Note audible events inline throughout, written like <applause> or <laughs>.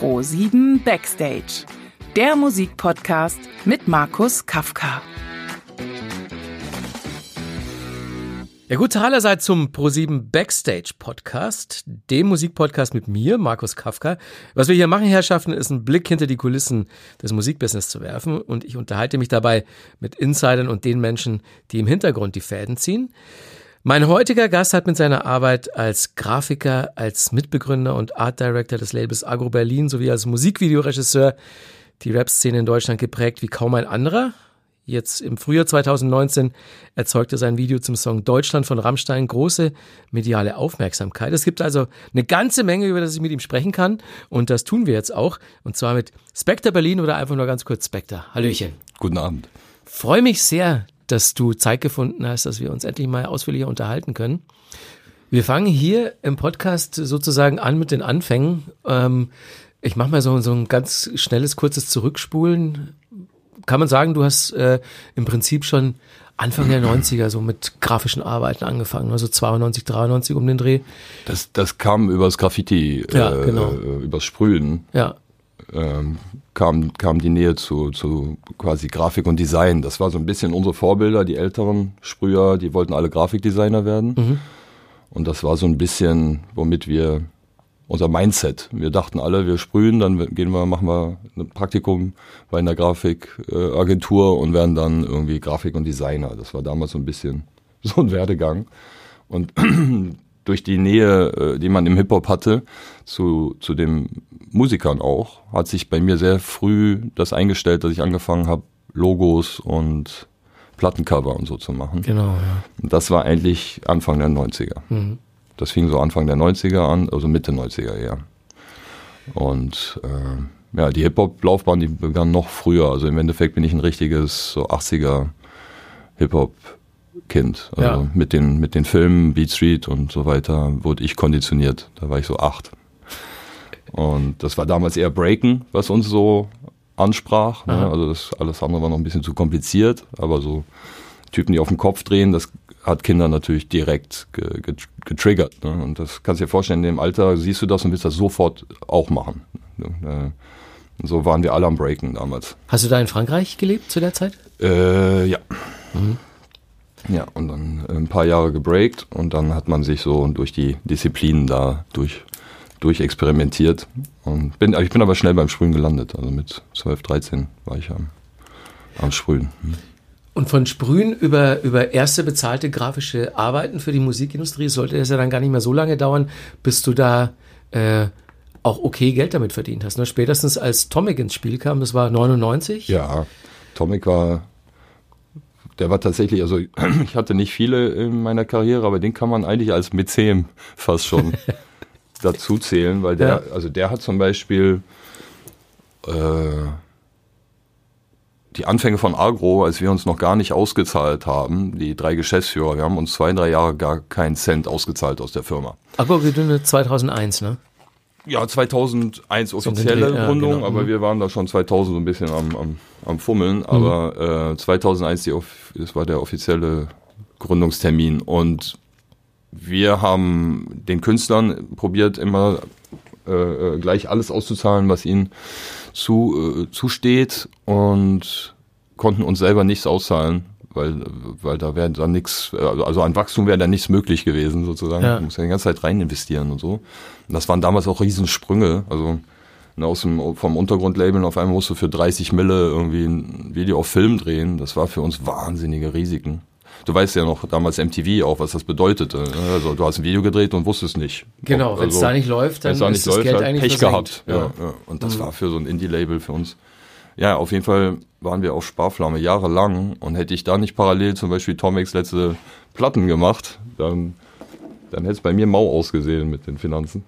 Pro 7 Backstage, der Musikpodcast mit Markus Kafka. Ja gut, allerseits zum Pro7 Backstage Podcast, dem Musikpodcast mit mir, Markus Kafka. Was wir hier machen, Herrschaften, ist einen Blick hinter die Kulissen des Musikbusiness zu werfen und ich unterhalte mich dabei mit Insidern und den Menschen, die im Hintergrund die Fäden ziehen. Mein heutiger Gast hat mit seiner Arbeit als Grafiker, als Mitbegründer und Art Director des Labels Agro Berlin sowie als Musikvideoregisseur die Rap-Szene in Deutschland geprägt wie kaum ein anderer. Jetzt im Frühjahr 2019 erzeugte sein Video zum Song Deutschland von Rammstein große mediale Aufmerksamkeit. Es gibt also eine ganze Menge, über das ich mit ihm sprechen kann. Und das tun wir jetzt auch. Und zwar mit Spectre Berlin oder einfach nur ganz kurz Spectre. Hallöchen. Guten Abend. Freue mich sehr, dass du Zeit gefunden hast, dass wir uns endlich mal ausführlicher unterhalten können. Wir fangen hier im Podcast sozusagen an mit den Anfängen. Ähm, ich mache mal so, so ein ganz schnelles, kurzes Zurückspulen kann man sagen, du hast äh, im Prinzip schon Anfang der 90er so mit grafischen Arbeiten angefangen, also 92, 93 um den Dreh. Das, das kam übers Graffiti, ja, äh, genau. übers Sprühen. Ja. Ähm, kam, kam die Nähe zu, zu quasi Grafik und Design. Das war so ein bisschen unsere Vorbilder, die älteren Sprüher, die wollten alle Grafikdesigner werden. Mhm. Und das war so ein bisschen, womit wir unser Mindset. Wir dachten alle, wir sprühen, dann gehen wir, machen wir ein Praktikum bei einer Grafikagentur und werden dann irgendwie Grafik und Designer. Das war damals so ein bisschen <laughs> so ein Werdegang. Und durch die Nähe, äh, die man im Hip-Hop hatte, zu, zu den Musikern auch, hat sich bei mir sehr früh das eingestellt, dass ich angefangen habe, Logos und Plattencover und so zu machen. Genau, ja. Und das war eigentlich Anfang der 90er. Mhm. Das fing so Anfang der 90er an, also Mitte 90er eher. Und äh, ja, die Hip-Hop-Laufbahn, die begann noch früher. Also im Endeffekt bin ich ein richtiges so 80er Hip-Hop-Kind. Also ja. mit, den, mit den Filmen, Beat Street und so weiter wurde ich konditioniert. Da war ich so acht. Und das war damals eher Breaken, was uns so ansprach. Ne? Also das alles andere war noch ein bisschen zu kompliziert, aber so Typen, die auf dem Kopf drehen, das hat Kinder natürlich direkt getriggert. Ne? Und das kannst du dir vorstellen, in dem Alter siehst du das und willst das sofort auch machen. Ne? Und so waren wir alle am Breaken damals. Hast du da in Frankreich gelebt zu der Zeit? Äh, ja. Mhm. Ja, und dann ein paar Jahre gebreakt und dann hat man sich so durch die Disziplinen da durch, durch experimentiert. Und bin, ich bin aber schnell beim Sprühen gelandet. Also mit 12, 13 war ich am, am Sprühen. Hm. Und von Sprühen über, über erste bezahlte grafische Arbeiten für die Musikindustrie sollte es ja dann gar nicht mehr so lange dauern, bis du da äh, auch okay Geld damit verdient hast. Ne? Spätestens als Tomic ins Spiel kam, das war 99. Ja, Tomic war, der war tatsächlich, also <clears throat> ich hatte nicht viele in meiner Karriere, aber den kann man eigentlich als Mäzen fast schon <laughs> dazu zählen, weil der, ja. also der hat zum Beispiel äh, die Anfänge von Agro, als wir uns noch gar nicht ausgezahlt haben, die drei Geschäftsführer, wir haben uns zwei, drei Jahre gar keinen Cent ausgezahlt aus der Firma. Agro gegründet 2001, ne? Ja, 2001 offizielle ja, Gründung, genau. aber mhm. wir waren da schon 2000 so ein bisschen am, am, am Fummeln. Mhm. Aber äh, 2001 die, das war der offizielle Gründungstermin und wir haben den Künstlern probiert immer äh, äh gleich alles auszuzahlen, was ihnen zu, äh, zusteht und konnten uns selber nichts auszahlen, weil, weil da wäre dann nichts, also an Wachstum wäre da nichts möglich gewesen sozusagen. Ja. Man muss ja die ganze Zeit rein investieren und so. Und das waren damals auch Riesensprünge, also aus dem, vom Untergrundlabel auf einmal musst du für 30 Mille irgendwie ein Video auf Film drehen. Das war für uns wahnsinnige Risiken. Du weißt ja noch damals MTV auch, was das bedeutete. Ne? Also du hast ein Video gedreht und wusstest nicht. Genau, wenn es also, da nicht läuft, dann da ist das läuft, Geld eigentlich Pech versenkt. gehabt. Ja. Ja, Und das mhm. war für so ein Indie-Label für uns. Ja, auf jeden Fall waren wir auf Sparflamme jahrelang und hätte ich da nicht parallel zum Beispiel Tomex letzte Platten gemacht, dann, dann hätte es bei mir mau ausgesehen mit den Finanzen.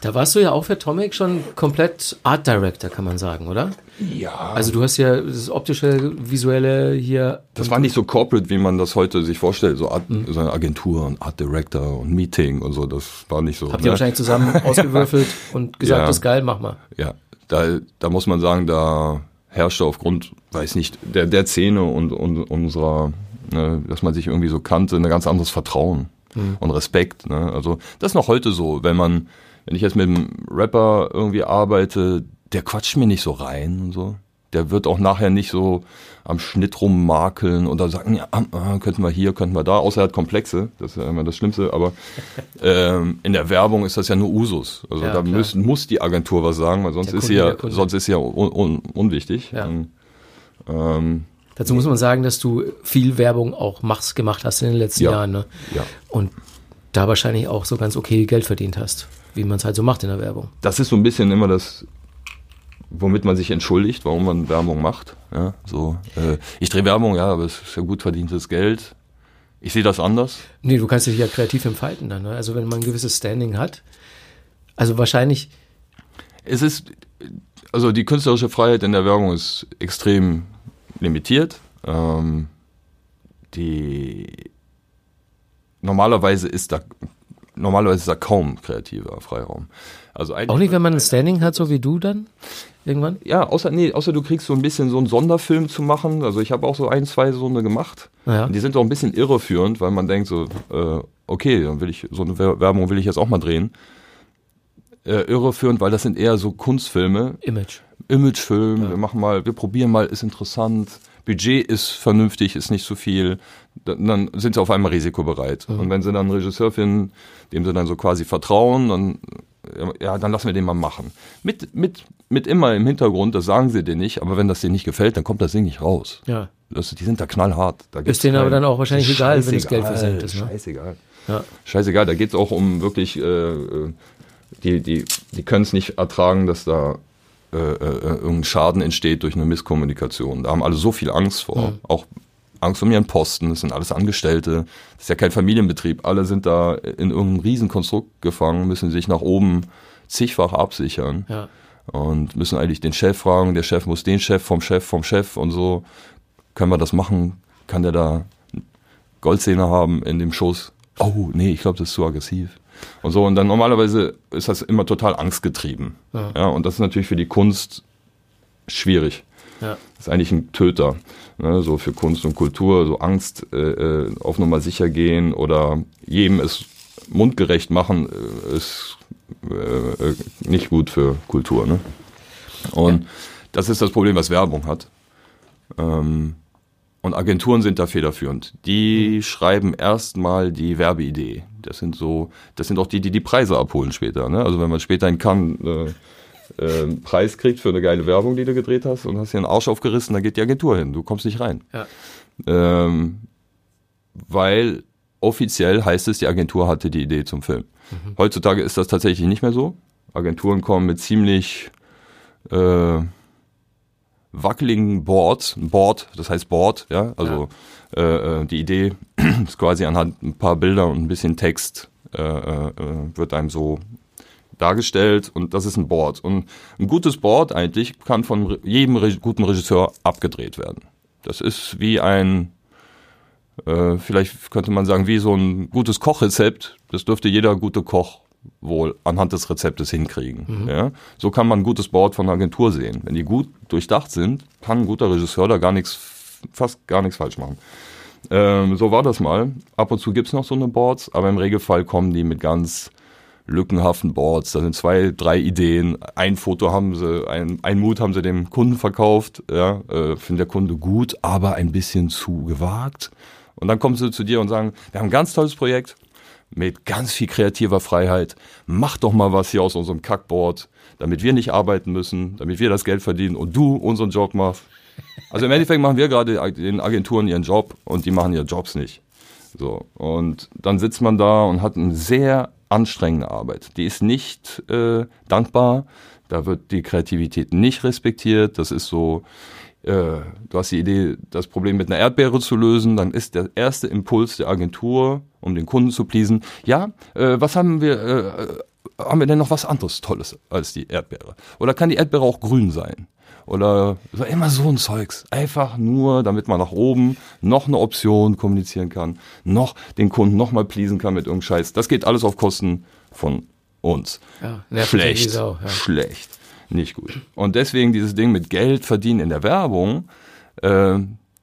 Da warst du ja auch für Tomic schon komplett Art Director, kann man sagen, oder? Ja. Also du hast ja das optische, visuelle hier. Das war nicht so corporate, wie man das heute sich vorstellt. So, Art, mhm. so eine Agentur und Art Director und Meeting und so. Das war nicht so. Habt ihr ne? wahrscheinlich zusammen <laughs> ausgewürfelt und gesagt, ja. das ist geil, mach mal. Ja, da, da muss man sagen, da herrschte aufgrund, weiß nicht, der, der Szene und, und unserer, ne, dass man sich irgendwie so kannte, ein ganz anderes Vertrauen mhm. und Respekt. Ne? Also das ist noch heute so, wenn man wenn ich jetzt mit einem Rapper irgendwie arbeite, der quatscht mir nicht so rein und so. Der wird auch nachher nicht so am Schnitt rummakeln oder sagen, ja, ah, könnten wir hier, könnten wir da, außer er hat Komplexe, das ist ja immer das Schlimmste, aber <laughs> ähm, in der Werbung ist das ja nur Usus. Also ja, da muss, muss die Agentur was sagen, weil sonst ist sie ja, sonst ist sie ja un, un, unwichtig. Ja. Und, ähm, Dazu muss man sagen, dass du viel Werbung auch machst, gemacht hast in den letzten ja, Jahren. Ne? Ja. Und da wahrscheinlich auch so ganz okay Geld verdient hast, wie man es halt so macht in der Werbung. Das ist so ein bisschen immer das, womit man sich entschuldigt, warum man Werbung macht. Ja, so, äh, ich drehe Werbung, ja, aber es ist ja gut verdientes Geld. Ich sehe das anders. Nee, du kannst dich ja kreativ entfalten dann. Ne? Also wenn man ein gewisses Standing hat. Also wahrscheinlich. Es ist, also die künstlerische Freiheit in der Werbung ist extrem limitiert. Ähm, die normalerweise ist da normalerweise ist da kaum kreativer Freiraum. Also auch nicht, wenn man ein Standing hat, so wie du dann irgendwann? Ja, außer nee, außer du kriegst so ein bisschen so einen Sonderfilm zu machen. Also ich habe auch so ein, zwei so eine gemacht. Ja. Und die sind auch ein bisschen irreführend, weil man denkt so, äh, okay, dann will ich so eine Werbung will ich jetzt auch mal drehen. Äh, irreführend, weil das sind eher so Kunstfilme. Image. Imagefilm, ja. wir machen mal, wir probieren mal, ist interessant. Budget ist vernünftig, ist nicht zu viel, dann, sind sie auf einmal risikobereit. Mhm. Und wenn sie dann einen Regisseur finden, dem sie dann so quasi vertrauen, dann, ja, dann lassen wir den mal machen. Mit, mit, mit immer im Hintergrund, das sagen sie dir nicht, aber wenn das dir nicht gefällt, dann kommt das Ding nicht raus. Ja. Das, die sind da knallhart. Da ist denen aber dann auch wahrscheinlich egal, wenn das Geld versenkt ist. Ne? Scheißegal. Ja. Scheißegal, da geht es auch um wirklich, äh, äh die, die, die können es nicht ertragen, dass da äh, äh, irgendein Schaden entsteht durch eine Misskommunikation. Da haben alle so viel Angst vor. Mhm. Auch Angst um ihren Posten, das sind alles Angestellte, das ist ja kein Familienbetrieb. Alle sind da in irgendeinem Riesenkonstrukt gefangen, müssen sich nach oben zigfach absichern. Ja. Und müssen eigentlich den Chef fragen, der Chef muss den Chef vom Chef vom Chef und so. Können wir das machen? Kann der da Goldzähne haben in dem Schoß? Oh, nee, ich glaube, das ist zu aggressiv und so. Und dann normalerweise ist das immer total angstgetrieben. Ja. ja und das ist natürlich für die Kunst schwierig. Ja. Das ist eigentlich ein Töter. Ne, so für Kunst und Kultur, so Angst äh, äh auf Nummer sicher gehen oder jedem es mundgerecht machen, äh, ist äh, äh, nicht gut für Kultur. Ne? Und ja. das ist das Problem, was Werbung hat. Ähm, und Agenturen sind da federführend. Die mhm. schreiben erstmal die Werbeidee. Das sind so, das sind auch die, die die Preise abholen später. Ne? Also wenn man später in Cannes äh, äh, einen Preis kriegt für eine geile Werbung, die du gedreht hast und hast dir einen Arsch aufgerissen, dann geht die Agentur hin. Du kommst nicht rein. Ja. Ähm, weil offiziell heißt es, die Agentur hatte die Idee zum Film. Mhm. Heutzutage ist das tatsächlich nicht mehr so. Agenturen kommen mit ziemlich äh, wackeligen Board, Board, das heißt Board, ja, also ja. Äh, äh die Idee <clears throat> ist quasi anhand ein paar Bilder und ein bisschen Text äh, äh, wird einem so dargestellt und das ist ein Board. Und ein gutes Board eigentlich kann von jedem Re guten Regisseur abgedreht werden. Das ist wie ein, äh, vielleicht könnte man sagen, wie so ein gutes Kochrezept. Das dürfte jeder gute Koch wohl anhand des Rezeptes hinkriegen. Mhm. Ja? So kann man ein gutes Board von einer Agentur sehen. Wenn die gut durchdacht sind, kann ein guter Regisseur da gar nichts, fast gar nichts falsch machen. Ähm, so war das mal. Ab und zu gibt's noch so eine Boards, aber im Regelfall kommen die mit ganz lückenhaften Boards. Da sind zwei, drei Ideen. Ein Foto haben sie, ein, ein Mut haben sie dem Kunden verkauft. Ja, äh, findet der Kunde gut, aber ein bisschen zu gewagt. Und dann kommen sie zu dir und sagen, wir haben ein ganz tolles Projekt mit ganz viel kreativer Freiheit. Mach doch mal was hier aus unserem Kackboard, damit wir nicht arbeiten müssen, damit wir das Geld verdienen und du unseren Job machst. Also im Endeffekt machen wir gerade den Agenturen ihren Job und die machen ihre Jobs nicht. So. Und dann sitzt man da und hat eine sehr anstrengende Arbeit. Die ist nicht äh, dankbar. Da wird die Kreativität nicht respektiert. Das ist so, äh, du hast die Idee, das Problem mit einer Erdbeere zu lösen, dann ist der erste Impuls der Agentur, um den Kunden zu pleasen, ja, äh, was haben wir, äh, haben wir denn noch was anderes Tolles als die Erdbeere? Oder kann die Erdbeere auch grün sein? Oder so immer so ein Zeugs. Einfach nur, damit man nach oben noch eine Option kommunizieren kann, noch den Kunden noch mal pleasen kann mit irgendeinem Scheiß. Das geht alles auf Kosten von uns. Ja, schlecht, Sau, ja. schlecht, nicht gut. Und deswegen dieses Ding mit Geld verdienen in der Werbung, äh,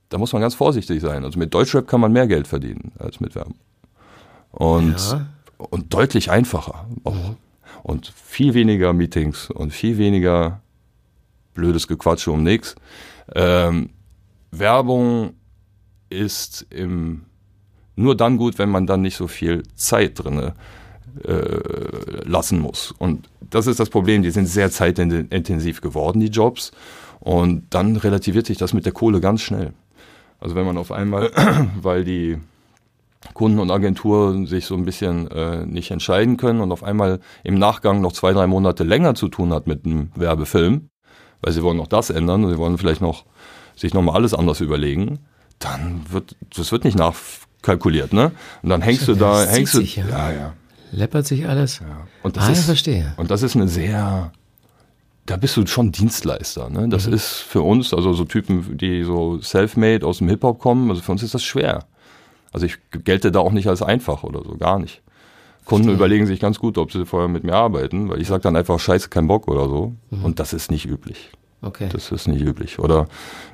da muss man ganz vorsichtig sein. Also mit Deutschrap kann man mehr Geld verdienen als mit Werbung. Und, ja. Und deutlich einfacher. Auch. und viel weniger Meetings und viel weniger blödes Gequatsche um nichts. Ähm, Werbung ist im, nur dann gut, wenn man dann nicht so viel Zeit drinne äh, lassen muss. Und das ist das Problem, die sind sehr zeitintensiv geworden, die Jobs. Und dann relativiert sich das mit der Kohle ganz schnell. Also wenn man auf einmal, <clears throat> weil die Kunden und Agenturen sich so ein bisschen äh, nicht entscheiden können und auf einmal im Nachgang noch zwei, drei Monate länger zu tun hat mit einem Werbefilm, weil sie wollen noch das ändern und sie wollen vielleicht noch sich nochmal alles anders überlegen, dann wird das wird nicht nachkalkuliert, ne? Und dann hängst du da, hängst du, sich, ja. ja, ja. Läppert sich alles. Ja. Und das ah, ist, ich verstehe. Und das ist eine sehr, da bist du schon Dienstleister. Ne? Das mhm. ist für uns, also so Typen, die so self-made aus dem Hip-Hop kommen, also für uns ist das schwer. Also ich gelte da auch nicht als einfach oder so, gar nicht. Kunden Verstehe. überlegen sich ganz gut, ob sie vorher mit mir arbeiten, weil ich sage dann einfach scheiße, kein Bock oder so. Mhm. Und das ist nicht üblich. Okay. Das ist nicht üblich. Oder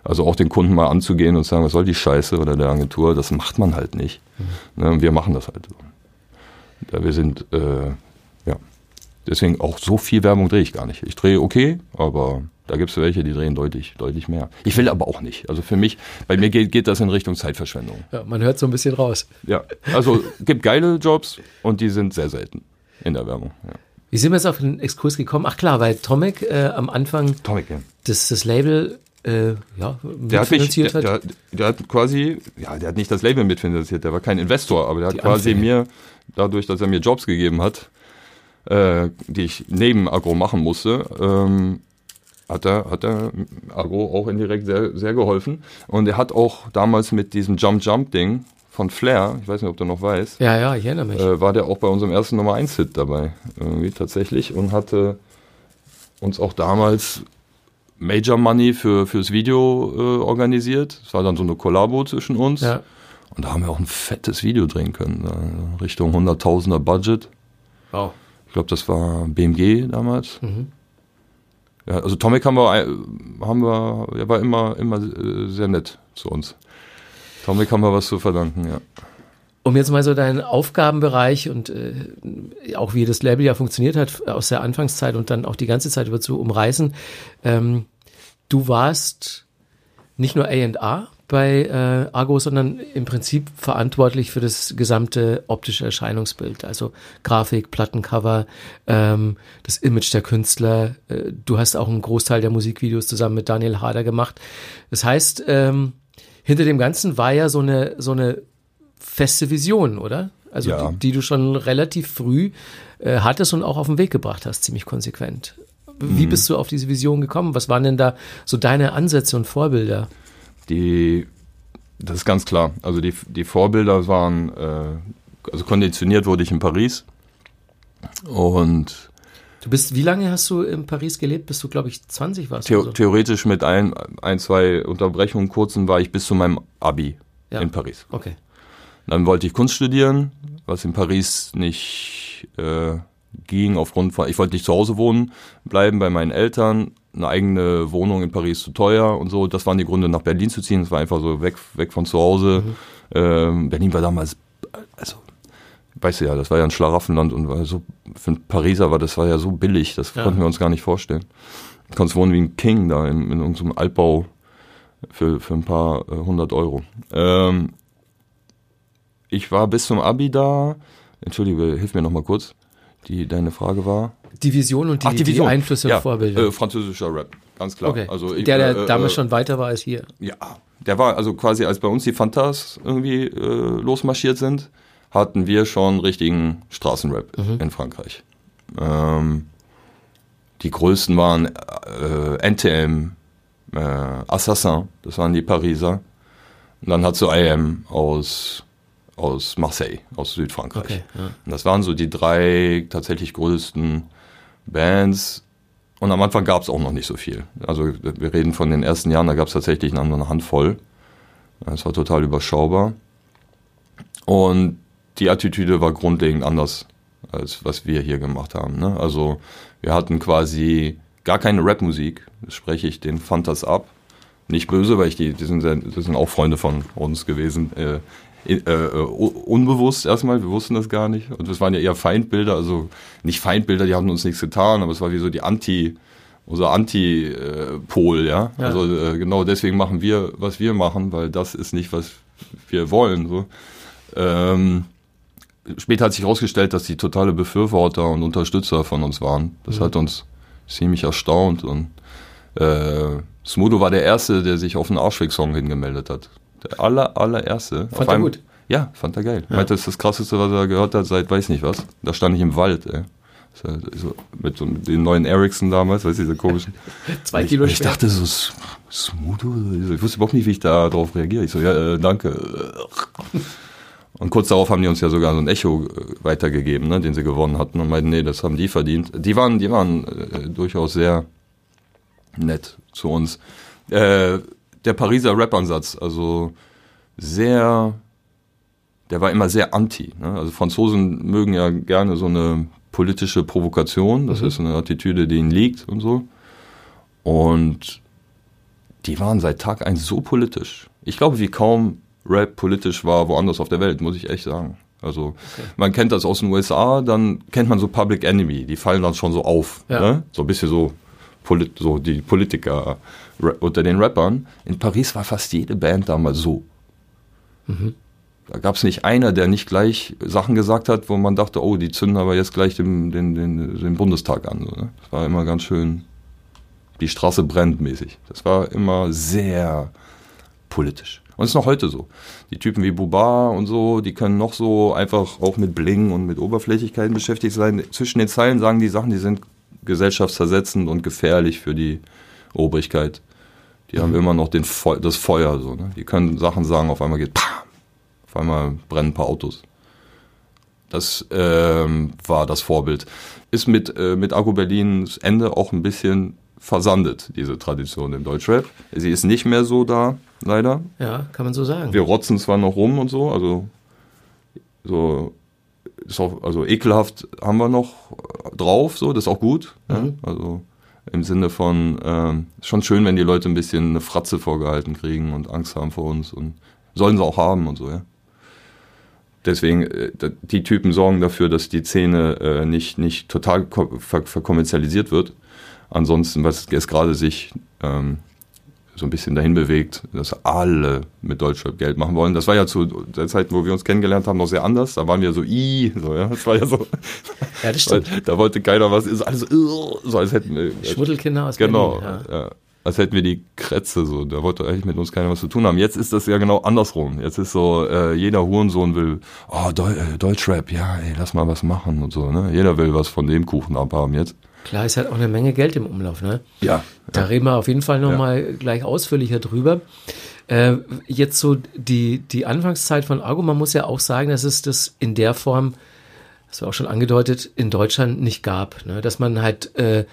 also auch den Kunden mal anzugehen und sagen, was soll die Scheiße oder der Agentur, das macht man halt nicht. Mhm. Ne? Wir machen das halt so. Ja, wir sind, äh, ja, deswegen auch so viel Werbung drehe ich gar nicht. Ich drehe okay, aber da gibt es welche, die drehen deutlich, deutlich mehr. Ich will aber auch nicht. Also für mich, bei mir geht, geht das in Richtung Zeitverschwendung. Ja, man hört so ein bisschen raus. Ja, also gibt geile Jobs und die sind sehr selten in der Werbung. Ja. Wie sind wir jetzt auf den Exkurs gekommen? Ach klar, weil Tomek äh, am Anfang Tomek, ja. das, das Label äh, ja, der hat, mich, der, der, der, hat quasi, ja, der hat nicht das Label mitfinanziert, der war kein Investor, aber der hat Die quasi Anfänge. mir, dadurch, dass er mir Jobs gegeben hat, äh, die ich neben Agro machen musste, ähm, hat er, hat er Agro auch indirekt sehr, sehr geholfen. Und er hat auch damals mit diesem Jump-Jump-Ding von Flair, ich weiß nicht, ob du noch weißt. Ja, ja, ich erinnere mich. Äh, war der auch bei unserem ersten Nummer 1-Hit dabei, irgendwie tatsächlich, und hatte uns auch damals Major Money für, fürs Video äh, organisiert. Es war dann so eine Kollabo zwischen uns. Ja. Und da haben wir auch ein fettes Video drehen können, da, Richtung 100.000er Budget. Wow. Ich glaube, das war BMG damals. Mhm. Ja, also Tomic haben wir, haben wir, er war immer, immer äh, sehr nett zu uns. Tomic haben wir was zu verdanken, ja. Um jetzt mal so deinen Aufgabenbereich und äh, auch wie das Label ja funktioniert hat aus der Anfangszeit und dann auch die ganze Zeit über zu umreißen. Ähm, du warst nicht nur A&R bei äh, Argo, sondern im Prinzip verantwortlich für das gesamte optische Erscheinungsbild, also Grafik, Plattencover, ähm, das Image der Künstler. Äh, du hast auch einen Großteil der Musikvideos zusammen mit Daniel Harder gemacht. Das heißt, ähm, hinter dem Ganzen war ja so eine so eine feste Vision, oder? Also ja. die, die, du schon relativ früh äh, hattest und auch auf den Weg gebracht hast, ziemlich konsequent. Wie mhm. bist du auf diese Vision gekommen? Was waren denn da so deine Ansätze und Vorbilder? Die, das ist ganz klar. Also die, die Vorbilder waren, äh, also konditioniert wurde ich in Paris und Du bist, wie lange hast du in Paris gelebt? Bis du, glaube ich, 20 warst? The so? Theoretisch mit ein, ein, zwei Unterbrechungen kurzen war ich bis zu meinem Abi ja. in Paris. Okay. Dann wollte ich Kunst studieren, was in Paris nicht äh, ging aufgrund von, ich wollte nicht zu Hause wohnen, bleiben bei meinen Eltern, eine eigene Wohnung in Paris zu teuer und so. Das waren die Gründe, nach Berlin zu ziehen. Es war einfach so weg, weg von zu Hause. Mhm. Ähm, Berlin war damals, also, weißt du ja, das war ja ein Schlaraffenland und war so, für einen Pariser war das war ja so billig, das ja. konnten wir uns gar nicht vorstellen. Du kannst wohnen wie ein King da in, in irgendeinem Altbau für, für ein paar äh, hundert Euro. Ähm, ich war bis zum Abi da. Entschuldige, hilf mir noch mal kurz die deine Frage war? Die Vision und die, Ach, die, Vision. die Einflüsse ja, und Vorbilder. Äh, französischer Rap, ganz klar. Okay. Also ich, der, der äh, damals äh, schon weiter war als hier. Ja, der war also quasi, als bei uns die Fantas irgendwie äh, losmarschiert sind, hatten wir schon richtigen Straßenrap mhm. in Frankreich. Ähm, die größten waren äh, NTM, äh, Assassin, das waren die Pariser. Und dann hat so IM aus aus Marseille, aus Südfrankreich. Okay, ja. Und das waren so die drei tatsächlich größten Bands. Und am Anfang gab es auch noch nicht so viel. Also wir reden von den ersten Jahren, da gab es tatsächlich eine, eine Handvoll. Es war total überschaubar. Und die Attitüde war grundlegend anders, als was wir hier gemacht haben. Ne? Also wir hatten quasi gar keine Rapmusik, spreche ich den Fantas ab. Nicht böse, weil ich die, die sind, die sind auch Freunde von uns gewesen. Äh, äh, unbewusst erstmal, wir wussten das gar nicht. Und es waren ja eher Feindbilder, also nicht Feindbilder, die haben uns nichts getan, aber es war wie so die Anti- unser Antipol, ja? ja. Also äh, genau deswegen machen wir, was wir machen, weil das ist nicht, was wir wollen. So. Ähm, später hat sich herausgestellt, dass die totale Befürworter und Unterstützer von uns waren. Das mhm. hat uns ziemlich erstaunt und äh, Smudo war der Erste, der sich auf einen Arschweg-Song hingemeldet hat. Der aller, allererste. Fand er gut? Ja, fand er geil. Ja. Meinte, das ist das Krasseste, was er gehört hat seit weiß nicht was. Da stand ich im Wald, ey. So, mit so den neuen Ericsson damals, weißt du, diese komischen. <laughs> Zwei Kilo Ich, ich dachte so, Smudo? Ich wusste überhaupt nicht, wie ich da drauf reagiere. Ich so, ja, äh, danke. Und kurz darauf haben die uns ja sogar so ein Echo äh, weitergegeben, ne, den sie gewonnen hatten und meinten, nee, das haben die verdient. Die waren, die waren äh, durchaus sehr nett zu uns. Äh, der Pariser Rap-Ansatz, also sehr, der war immer sehr anti. Ne? Also Franzosen mögen ja gerne so eine politische Provokation. Das mhm. ist eine Attitüde, die ihnen liegt und so. Und die waren seit Tag eins so politisch. Ich glaube, wie kaum Rap politisch war woanders auf der Welt, muss ich echt sagen. Also okay. man kennt das aus den USA, dann kennt man so Public Enemy, die fallen dann schon so auf. Ja. Ne? So ein bisschen so, Polit so die Politiker unter den Rappern. In Paris war fast jede Band damals so. Mhm. Da gab es nicht einer, der nicht gleich Sachen gesagt hat, wo man dachte, oh, die zünden aber jetzt gleich den, den, den, den Bundestag an. So, ne? Das war immer ganz schön, die Straße brennt mäßig. Das war immer sehr politisch. Und es ist noch heute so. Die Typen wie Buba und so, die können noch so einfach auch mit Bling und mit Oberflächlichkeiten beschäftigt sein. Zwischen den Zeilen sagen die Sachen, die sind gesellschaftszersetzend und gefährlich für die Obrigkeit. Die mhm. haben immer noch den Fe das Feuer so. Ne? Die können Sachen sagen, auf einmal geht Pah! Auf einmal brennen ein paar Autos. Das ähm, war das Vorbild. Ist mit, äh, mit Argo Berlins Ende auch ein bisschen versandet, diese Tradition im Deutschrap. Sie ist nicht mehr so da, leider. Ja, kann man so sagen. Wir rotzen zwar noch rum und so, also so ist auch, also ekelhaft haben wir noch drauf, so, das ist auch gut. Mhm. Ja? Also im Sinne von, ähm, schon schön, wenn die Leute ein bisschen eine Fratze vorgehalten kriegen und Angst haben vor uns und sollen sie auch haben und so, ja deswegen, äh, die Typen sorgen dafür, dass die Szene äh, nicht, nicht total ver verkommerzialisiert wird. Ansonsten, was es gerade sich ähm, so ein bisschen dahin bewegt, dass alle mit Deutschrap Geld machen wollen. Das war ja zu der Zeit, wo wir uns kennengelernt haben, noch sehr anders. Da waren wir so, i, so, ja. Das war ja so. Ja, das stimmt. <laughs> da wollte keiner was, ist alles so, als hätten wir. Schmuddelkinder aus Genau, Berlin, ja. ja als hätten wir die Krätze so. Da wollte eigentlich mit uns keiner was zu tun haben. Jetzt ist das ja genau andersrum. Jetzt ist so, äh, jeder Hurensohn will, oh, Deu äh, Deutschrap, ja, ey, lass mal was machen und so. Ne? Jeder will was von dem Kuchen abhaben jetzt. Klar, ist halt auch eine Menge Geld im Umlauf, ne? Ja. Da ja. reden wir auf jeden Fall nochmal ja. gleich ausführlicher drüber. Äh, jetzt so die, die Anfangszeit von Argo, man muss ja auch sagen, dass es das in der Form, das war auch schon angedeutet, in Deutschland nicht gab. Ne? Dass man halt äh,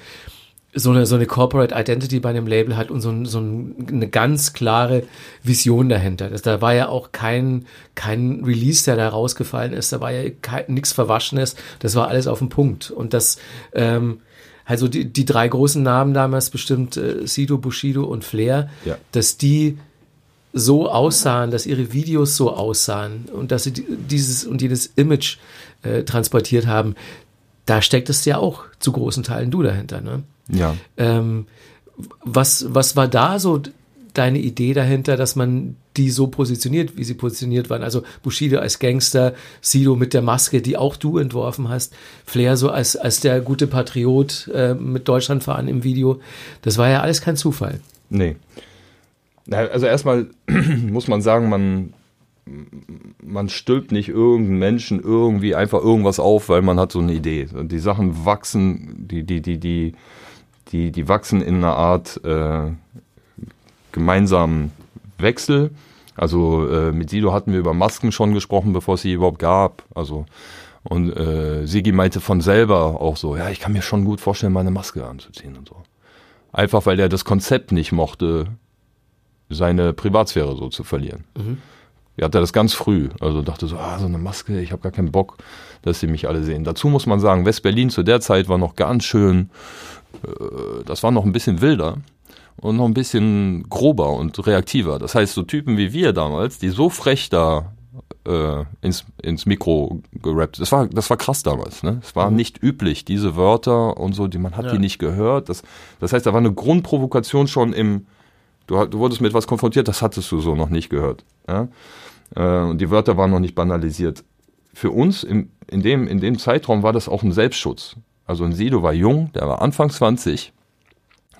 so eine, so eine Corporate Identity bei einem Label hat und so, so eine ganz klare Vision dahinter. Das, da war ja auch kein, kein Release, der da rausgefallen ist. Da war ja nichts Verwaschenes. Das war alles auf dem Punkt. Und das, ähm, also die, die drei großen Namen damals bestimmt, äh, Sido, Bushido und Flair, ja. dass die so aussahen, dass ihre Videos so aussahen und dass sie dieses und jedes Image äh, transportiert haben, da steckt es ja auch zu großen Teilen du dahinter, ne? Ja. Ähm, was, was war da so deine Idee dahinter, dass man die so positioniert, wie sie positioniert waren? Also Bushido als Gangster, Sido mit der Maske, die auch du entworfen hast, Flair so als, als der gute Patriot äh, mit Deutschland fahren im Video. Das war ja alles kein Zufall. Nee. Also erstmal <clears throat> muss man sagen, man, man stülpt nicht irgendeinen Menschen irgendwie einfach irgendwas auf, weil man hat so eine Idee. Die Sachen wachsen, die, die, die, die, die, die wachsen in einer Art äh, gemeinsamen Wechsel. Also äh, mit Sido hatten wir über Masken schon gesprochen, bevor es sie überhaupt gab. Also und äh, Sigi meinte von selber auch so, ja, ich kann mir schon gut vorstellen, meine Maske anzuziehen und so. Einfach weil er das Konzept nicht mochte, seine Privatsphäre so zu verlieren. Mhm. Er hatte das ganz früh, also dachte so, ah, so eine Maske, ich habe gar keinen Bock, dass sie mich alle sehen. Dazu muss man sagen, West-Berlin zu der Zeit war noch ganz schön äh, das war noch ein bisschen wilder und noch ein bisschen grober und reaktiver. Das heißt, so Typen wie wir damals, die so frech da äh, ins, ins Mikro gerappt. Das war, das war krass damals. Ne? Es war mhm. nicht üblich, diese Wörter und so, die man hat ja. die nicht gehört. Das, das heißt, da war eine Grundprovokation schon im, du, du wurdest mit etwas konfrontiert, das hattest du so noch nicht gehört. Ja? Äh, und die Wörter waren noch nicht banalisiert. Für uns im, in, dem, in dem Zeitraum war das auch ein Selbstschutz. Also ein Sido war jung, der war Anfang 20,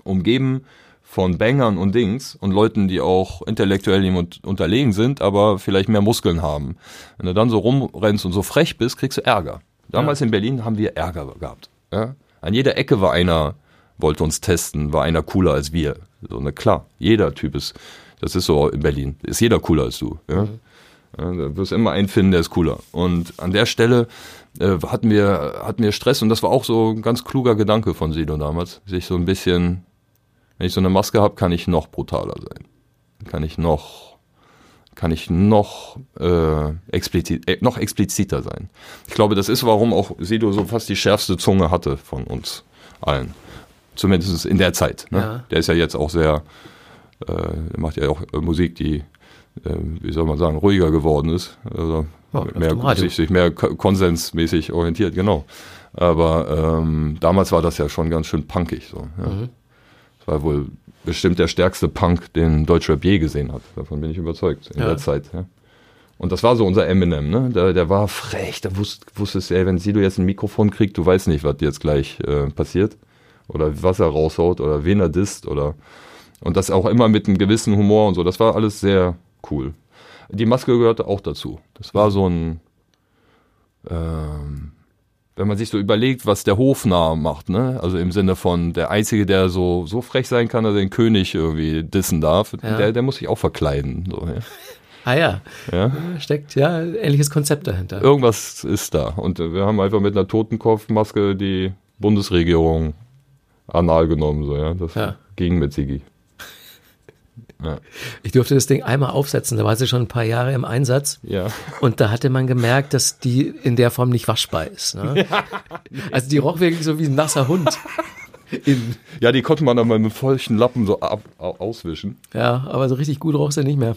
umgeben von Bangern und Dings und Leuten, die auch intellektuell ihm unterlegen sind, aber vielleicht mehr Muskeln haben. Wenn du dann so rumrennst und so frech bist, kriegst du Ärger. Damals ja. in Berlin haben wir Ärger gehabt. Ja? An jeder Ecke war einer, wollte uns testen, war einer cooler als wir. So, ne, klar, jeder Typ ist, das ist so in Berlin, ist jeder cooler als du. Ja? Mhm. Ja, da wirst immer einen finden, der ist cooler. Und an der Stelle äh, hatten wir hatten wir Stress und das war auch so ein ganz kluger Gedanke von Sido damals, sich so ein bisschen wenn ich so eine Maske habe, kann ich noch brutaler sein. Kann ich noch, kann ich noch, äh, explizit, äh, noch expliziter sein. Ich glaube, das ist, warum auch Sido so fast die schärfste Zunge hatte von uns allen. Zumindest in der Zeit. Ne? Ja. Der ist ja jetzt auch sehr, äh, macht ja auch äh, Musik, die, äh, wie soll man sagen, ruhiger geworden ist. Also ja, mehr, sich, sich mehr konsensmäßig orientiert, genau. Aber ähm, damals war das ja schon ganz schön punkig. So, ja. Mhm war wohl bestimmt der stärkste Punk, den Deutschrap je gesehen hat. Davon bin ich überzeugt in ja. der Zeit. Ja. Und das war so unser Eminem, ne? Der, der war frech, da wusst, wusstest ey, wenn Sido jetzt ein Mikrofon kriegt, du weißt nicht, was jetzt gleich äh, passiert. Oder was er raushaut oder wen er disst oder und das auch immer mit einem gewissen Humor und so. Das war alles sehr cool. Die Maske gehörte auch dazu. Das war so ein ähm, wenn man sich so überlegt, was der Hofnarr macht, ne? Also im Sinne von der Einzige, der so, so frech sein kann, dass er den König irgendwie dissen darf, ja. der, der muss sich auch verkleiden. So, ja. <laughs> Ah ja. ja. Steckt ja ähnliches Konzept dahinter. Irgendwas ist da. Und wir haben einfach mit einer Totenkopfmaske die Bundesregierung anal genommen, so, ja. Das ja. ging mit Sigi. Ja. Ich durfte das Ding einmal aufsetzen, da war sie schon ein paar Jahre im Einsatz. Ja. Und da hatte man gemerkt, dass die in der Form nicht waschbar ist. Ne? Ja. Also die roch wirklich so wie ein nasser Hund. In ja, die konnte man dann mal mit feuchten Lappen so ab, auswischen. Ja, aber so richtig gut roch sie nicht mehr.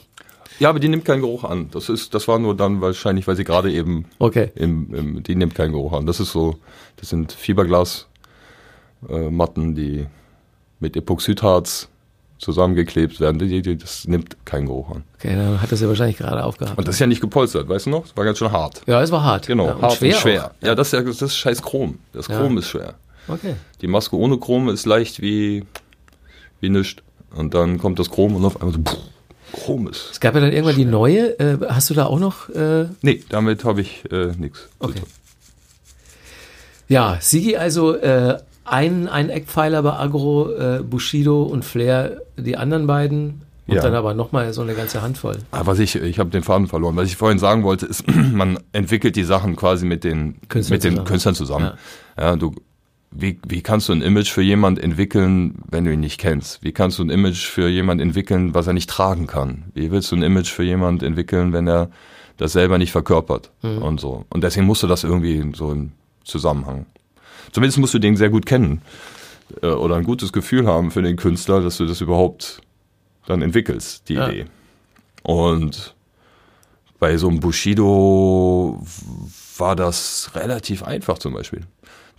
Ja, aber die nimmt keinen Geruch an. Das ist, das war nur dann wahrscheinlich, weil sie gerade eben, okay. Im, im, die nimmt keinen Geruch an. Das ist so, das sind Fiberglasmatten, äh, die mit Epoxidharz zusammengeklebt werden, das nimmt keinen Geruch an. Okay, dann hat das ja wahrscheinlich gerade aufgehabt. Und das ist ja nicht gepolstert, weißt du noch? Es war ganz schön hart. Ja, es war hart. Genau, ja, hart schwer und schwer. Ja, das ist ja das ist scheiß Chrom. Das Chrom ja. ist schwer. Okay. Die Maske ohne Chrom ist leicht wie, wie nichts. Und dann kommt das Chrom und auf einmal so, pff, Chrom ist. Es gab ja dann irgendwann die neue. Äh, hast du da auch noch? Äh nee, damit habe ich äh, nichts. Okay. Ja, Sigi also äh, ein, ein Eckpfeiler bei Agro, äh, Bushido und Flair, die anderen beiden. Und ja. dann aber nochmal so eine ganze Handvoll. Aber ah, was ich, ich habe den Faden verloren. Was ich vorhin sagen wollte, ist, <clears throat> man entwickelt die Sachen quasi mit den Künstlern mit den zusammen. Künstlern zusammen. Ja. ja, du, wie, wie kannst du ein Image für jemand entwickeln, wenn du ihn nicht kennst? Wie kannst du ein Image für jemand entwickeln, was er nicht tragen kann? Wie willst du ein Image für jemand entwickeln, wenn er das selber nicht verkörpert mhm. und so? Und deswegen musst du das irgendwie so im Zusammenhang Zumindest musst du den sehr gut kennen äh, oder ein gutes Gefühl haben für den Künstler, dass du das überhaupt dann entwickelst, die ja. Idee. Und bei so einem Bushido war das relativ einfach zum Beispiel.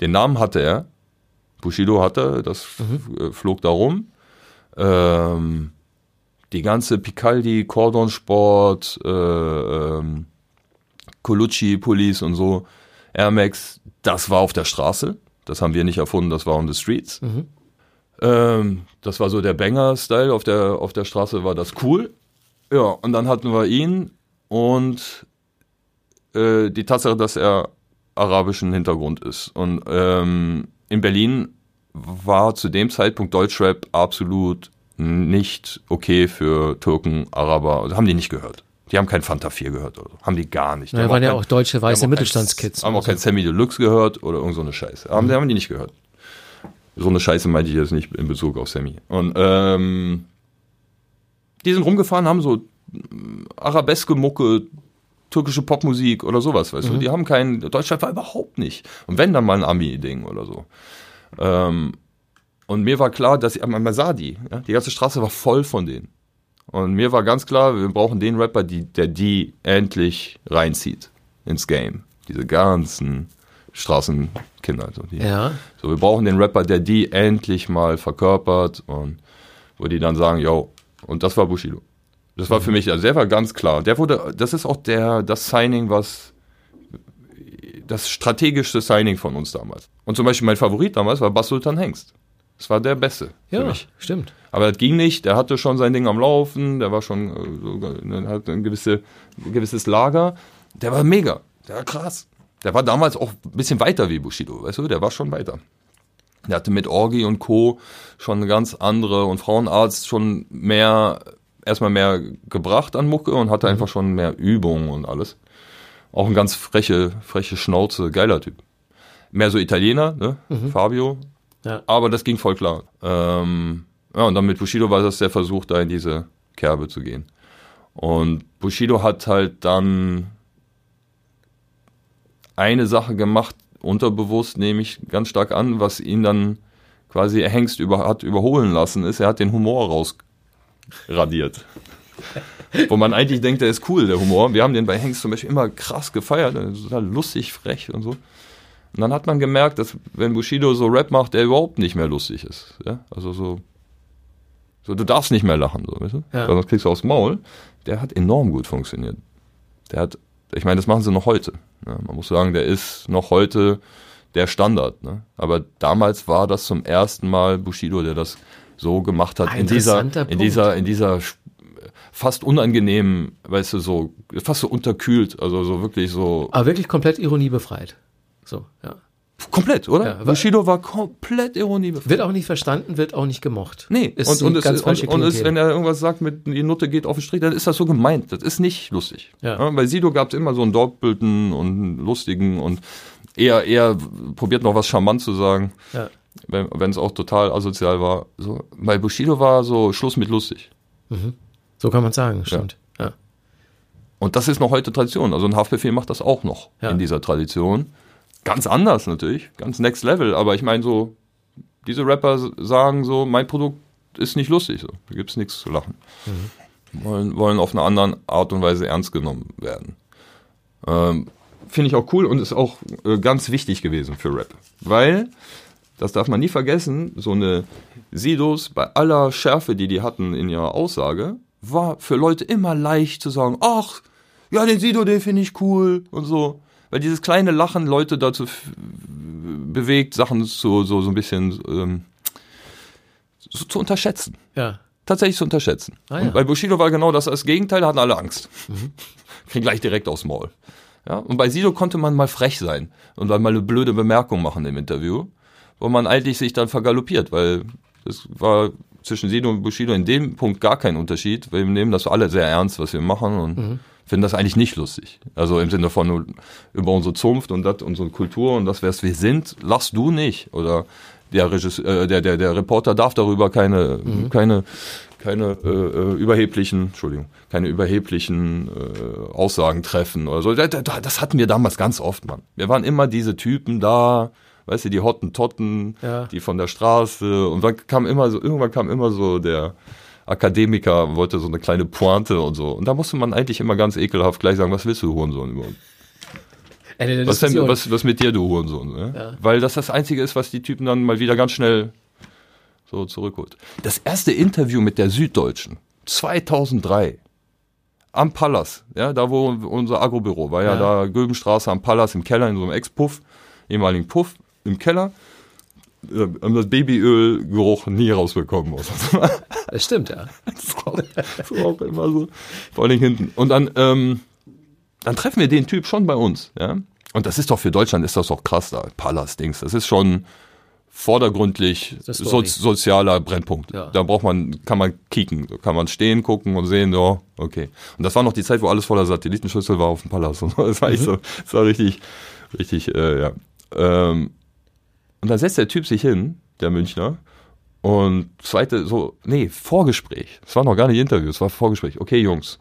Den Namen hatte er, Bushido hatte, das mhm. Äh, flog da rum. Ähm, die ganze Picaldi, Cordon Sport, äh, ähm, Colucci Police und so, Air Max, das war auf der Straße. Das haben wir nicht erfunden, das war on the streets. Mhm. Ähm, das war so der Banger-Style. Auf der, auf der Straße war das cool. Ja, und dann hatten wir ihn und äh, die Tatsache, dass er arabischen Hintergrund ist. Und ähm, in Berlin war zu dem Zeitpunkt Deutschrap absolut nicht okay für Türken, Araber. Das haben die nicht gehört. Die haben kein Fanta 4 gehört oder so. Haben die gar nicht. Ja, waren ja auch deutsche weiße Mittelstandskids. Haben auch kein Sammy Deluxe gehört oder irgend so eine Scheiße. Haben, haben die nicht gehört. So eine Scheiße meinte ich jetzt nicht in Bezug auf Sammy. Und ähm, die sind rumgefahren, haben so arabeske Mucke, türkische Popmusik oder sowas, weißt mhm. du. Die haben kein, Deutschland war überhaupt nicht. Und wenn, dann mal ein Ami-Ding oder so. Ähm, und mir war klar, dass, man sah die, ja, die ganze Straße war voll von denen. Und mir war ganz klar, wir brauchen den Rapper, die, der die endlich reinzieht ins Game. Diese ganzen Straßenkinder. So, die, Ja. so, wir brauchen den Rapper, der die endlich mal verkörpert und wo die dann sagen, yo, und das war Bushido. Das war für mich, also der war ganz klar. Der wurde, das ist auch der, das Signing, was das strategischste Signing von uns damals. Und zum Beispiel mein Favorit damals war Bas Sultan Hengst. Das war der Beste Ja, stimmt. Aber das ging nicht. Der hatte schon sein Ding am Laufen. Der war schon, äh, so, ne, hat ein, gewisse, gewisses Lager. Der war mega. Der war krass. Der war damals auch ein bisschen weiter wie Bushido, weißt du? Der war schon weiter. Der hatte mit Orgi und Co. schon eine ganz andere und Frauenarzt schon mehr, erstmal mehr gebracht an Mucke und hatte einfach schon mehr Übung und alles. Auch ein ganz freche, freche Schnauze, geiler Typ. Mehr so Italiener, ne? Fabio, Ja. aber das ging voll klar. Ähm, ja, und dann mit Bushido war das der Versuch, da in diese Kerbe zu gehen. Und Bushido hat halt dann eine Sache gemacht, unterbewusst nehme ich ganz stark an, was ihn dann quasi Hengst über, hat überholen lassen, ist, er hat den Humor rausradiert. <laughs> Wo man eigentlich denkt, der ist cool, der Humor. Wir haben den bei Hengst zum Beispiel immer krass gefeiert, total lustig, frech und so. Und dann hat man gemerkt, dass wenn Bushido so Rap macht, der überhaupt nicht mehr lustig ist. Ja? Also so, so, du darfst nicht mehr lachen, so, weißt du? Ja. Sonst kriegst du aufs Maul. Der hat enorm gut funktioniert. Der hat, ich meine, das machen sie noch heute. Ne? Man muss sagen, der ist noch heute der Standard. Ne? Aber damals war das zum ersten Mal Bushido, der das so gemacht hat. In dieser, in dieser, in dieser fast unangenehmen, weißt du, so, fast so unterkühlt, also so wirklich so, Aber wirklich komplett ironiebefreit. So, ja. komplett, oder? Ja, Bushido war komplett Ironie. Wird auch nicht verstanden, wird auch nicht gemocht. Nee, ist und, und, es, und, und Klientel. wenn er irgendwas sagt mit die Nutte geht auf den Strich, dann ist das so gemeint. Das ist nicht lustig. Ja. bei Sido gab es immer so einen doppelten und einen lustigen und eher, eher probiert noch was charmant zu sagen, Ja. wenn es auch total asozial war. So, bei Bushido war so Schluss mit lustig. So kann man sagen, stimmt. Ja. Und das ist noch heute Tradition. Also ein Haftbefehl macht das auch noch Ja. in dieser Tradition. Ganz anders natürlich, ganz next level. Aber ich meine so, diese Rapper sagen so, mein Produkt ist nicht lustig. So. Da gibt's nichts zu lachen. Wollen, wollen auf eine andere Art und Weise ernst genommen werden. Ähm, Finde ich auch cool und ist auch äh, ganz wichtig gewesen für Rap. Weil, das darf man nie vergessen, so eine Sidos bei aller Schärfe, die die hatten in ihrer Aussage, war für Leute immer leicht zu sagen, ach, ja, den Sido, den finde ich cool und so. Weil dieses kleine Lachen Leute dazu bewegt, Sachen zu, so, so ein bisschen ähm, so, zu unterschätzen Ja. tatsächlich zu unterschätzen. Ah, ja. Und bei Bushido war genau das das Gegenteil, hatten alle Angst. <laughs> Kriegen gleich direkt aufs Maul. Ja? Und bei Sido konnte man mal frech sein und dann mal eine blöde Bemerkung machen im Interview, wo man eigentlich sich dann vergaloppiert, weil es war zwischen Sido und Bushido in dem Punkt gar kein Unterschied. Wir nehmen das alle sehr ernst, was wir machen und finden das eigentlich nicht lustig. Also im Sinne von über unsere Zunft und das, unsere Kultur und das, was wir sind, lachst du nicht. Oder der, Regisseur, äh, der, der, der Reporter darf darüber keine, keine, keine äh, äh, überheblichen, Entschuldigung, keine überheblichen äh, Aussagen treffen oder so. Da- da- da- Das hatten wir damals ganz oft, Mann. Wir waren immer diese Typen da, weißt du, die Hottentotten, Ja. die von der Straße und dann kam immer so, irgendwann kam immer so der Akademiker, wollte so eine kleine Pointe und so. Und da musste man eigentlich immer ganz ekelhaft gleich sagen, was willst du, Hurensohn überhaupt? Was, denn, was, was mit dir, du Hurensohn? Ne? Ja. Weil das das Einzige ist, was die Typen dann mal wieder ganz schnell so zurückholt. Das erste Interview mit der Süddeutschen, 2003, am Pallas, ja, da wo unser Agrobüro war, ja, Ja. da Göbenstraße am Pallas im Keller in so einem Ex-Puff, ehemaligen Puff im Keller, haben das Babyölgeruch nie rausbekommen. aus unserem Das stimmt, ja. das war, das war auch immer so. Vor allem hinten. Und dann, ähm, dann treffen wir den Typ schon bei uns, ja. Und das ist doch für Deutschland ist das doch krass da, Pallas-Dings. Das ist schon vordergründlich ist so, sozialer Brennpunkt. Ja. Da braucht man, kann man kicken, kann man stehen, gucken und sehen, ja, okay. Und das war noch die Zeit, wo alles voller Satellitenschüssel war auf dem Palast. Und <laughs> das war echt so, das war richtig, richtig, äh, ja. Ähm, und dann setzt der Typ sich hin, der Münchner, und zweite, so, nee, Vorgespräch. Es war noch gar nicht Interview, es war Vorgespräch. Okay, Jungs.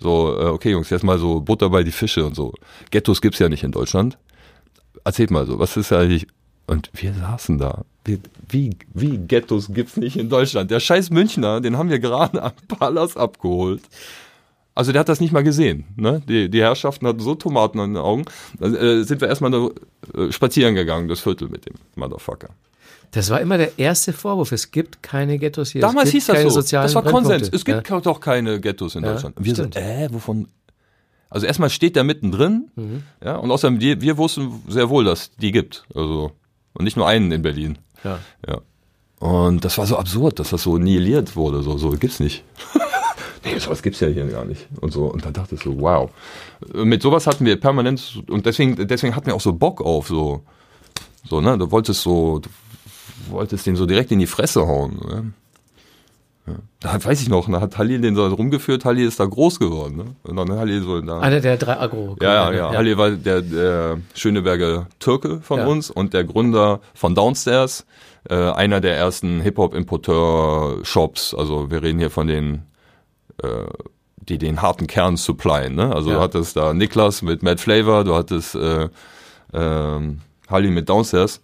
So, äh, okay, Jungs, jetzt mal so Butter bei die Fische und so. Ghettos gibt's ja nicht in Deutschland. Erzählt mal so, was ist eigentlich, Und wir saßen da. Wie, wie, wie Ghettos gibt's nicht in Deutschland? Der scheiß Münchner, den haben wir gerade am Palas abgeholt. Also der hat das nicht mal gesehen. Ne? Die, die Herrschaften hatten so Tomaten in den Augen. Da äh, sind wir erstmal äh, spazieren gegangen, das Viertel mit dem Motherfucker. Das war immer der erste Vorwurf. Es gibt keine Ghettos hier. Damals hieß das so. Das war Konsens. Es gibt ja. doch keine Ghettos in ja, Deutschland. Wir stimmt. so, äh, wovon? Also erstmal steht der mittendrin, mhm. ja, und außerdem, wir, wir wussten sehr wohl, dass die gibt. Also, und nicht nur einen in Berlin. Ja. ja. Und das war so absurd, dass das so nihiliert wurde. So, so gibt's nicht. <laughs> nee, sowas gibt's ja hier gar nicht. Und so. Und dann dachte ich so, wow. Mit sowas hatten wir permanent, und deswegen, deswegen hatten wir auch so Bock auf, so, so, ne, du wolltest so, du wolltest den so direkt in die Fresse hauen. Ne? Da weiß ich noch, da hat Halil den so rumgeführt, Halil ist da groß geworden. Ne? Und dann Halil so da. Einer der drei Agro. Ja, ja, ja, ja. Halil war der, der Schöneberger Türke von ja. uns und der Gründer von Downstairs, äh, einer der ersten Hip-Hop-Importeur-Shops. Also wir reden hier von den, äh, die den harten Kern supplyen. Ne? Also ja. du hattest da Niklas mit Mad Flavor, du hattest äh, äh, Halil mit Downstairs.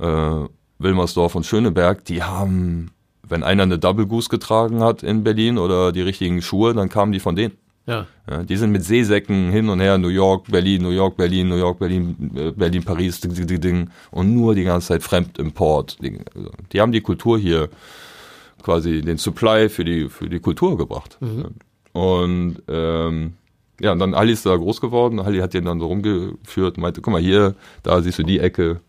Äh, Wilmersdorf und Schöneberg, die haben, wenn einer eine Double Goose getragen hat in Berlin oder die richtigen Schuhe, dann kamen die von denen. Ja. ja. die sind mit Seesäcken hin und her, New York, Berlin, New York, Berlin, New York, Berlin, äh, Berlin, Paris, ding, ding, ding, und nur die ganze Zeit Fremdimport. Die, die haben die Kultur hier quasi den Supply für die für die Kultur gebracht. Mhm. Und ähm, ja, und dann Ali ist da groß geworden. Ali hat den dann so rumgeführt und meinte, guck mal hier, da siehst du die Ecke,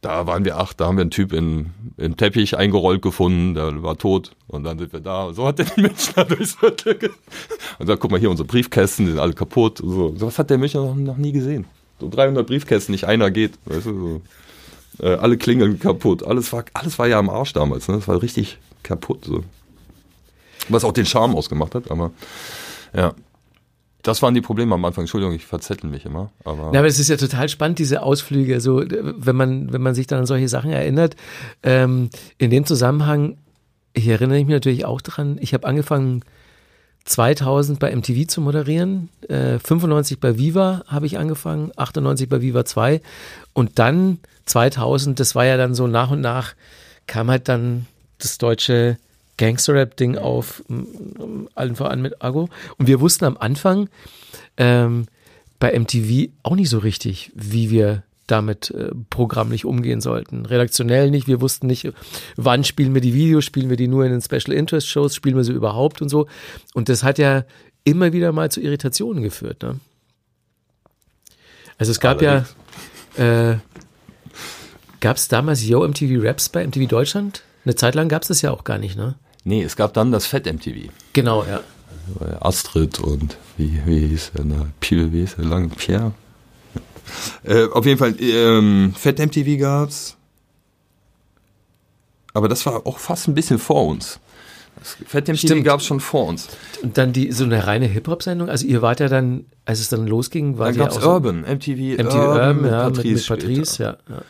da waren wir acht, da haben wir einen Typ in, in Teppich eingerollt gefunden, der war tot und dann sind wir da. So hat der die Münchner durchs Viertel <laughs> Und dann guck mal hier, unsere Briefkästen sind alle kaputt. Und so. was hat der Münchner noch, noch, nie gesehen. So 300 Briefkästen, nicht einer geht. Weißt du, so. äh, alle Klingeln kaputt. Alles war, alles war ja am Arsch damals. Ne? Das war richtig kaputt. So. Was auch den Charme ausgemacht hat, aber ja. Das waren die Probleme am Anfang. Entschuldigung, ich verzettel mich immer. Aber ja, aber es ist ja total spannend, diese Ausflüge. So, wenn man, wenn man sich dann an solche Sachen erinnert. Ähm, in dem Zusammenhang, ich erinnere mich natürlich auch dran, ich habe angefangen 2000 bei MTV zu moderieren, äh, 95 bei Viva habe ich angefangen, 98 bei Viva 2 und dann 2000, das war ja dann so nach und nach, kam halt dann das deutsche Gangster-Rap-Ding auf, allen voran mit Ago. Und wir wussten am Anfang ähm, bei MTV auch nicht so richtig, wie wir damit äh, programmlich umgehen sollten. Redaktionell nicht, wir wussten nicht, wann spielen wir die Videos, spielen wir die nur in den Special Interest Shows, spielen wir sie überhaupt und so. Und das hat ja immer wieder mal zu Irritationen geführt. Ne? Also es gab Allerdings. ja, äh, gab es damals Yo MTV Raps bei MTV Deutschland? Eine Zeit lang gab es das ja auch gar nicht, ne? Nee, es gab dann das Fett MTV. Genau, ja. Astrid und wie, wie hieß er? Na, Pierre, wie hieß er? Lang, Pierre? Äh, auf jeden Fall, ähm, Fett MTV gab's. Aber das war auch fast ein bisschen vor uns. Das Fett MTV gab es schon vor uns. Und dann die so eine reine Hip-Hop-Sendung. Also ihr wart ja dann, als es dann losging, war dann gab's ja Urban, MTV, MTV Urban, ja, Patrice, mit, mit Patrice ja, ja.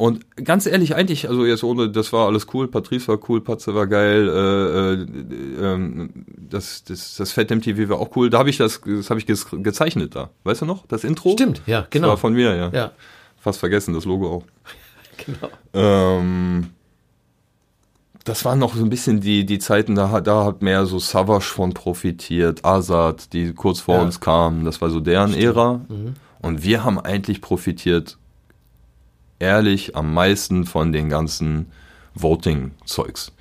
Und ganz ehrlich, eigentlich, also jetzt ohne, das war alles cool, Patrice war cool, Patze war geil, äh, äh, äh, das, das, das Fat MTV war auch cool. Da habe ich das, das habe ich gezeichnet da. Weißt du noch? Das Intro? Stimmt, ja, genau. Das war von mir, ja. ja. Fast vergessen, das Logo auch. <laughs> genau. Ähm, das waren noch so ein bisschen die, die Zeiten, da, da hat mehr so Savage von profitiert, Azad, die kurz vor ja. uns kamen. Das war so deren Stimmt. Ära. Mhm. Und wir haben eigentlich profitiert ehrlich am meisten von den ganzen Voting-Zeugs.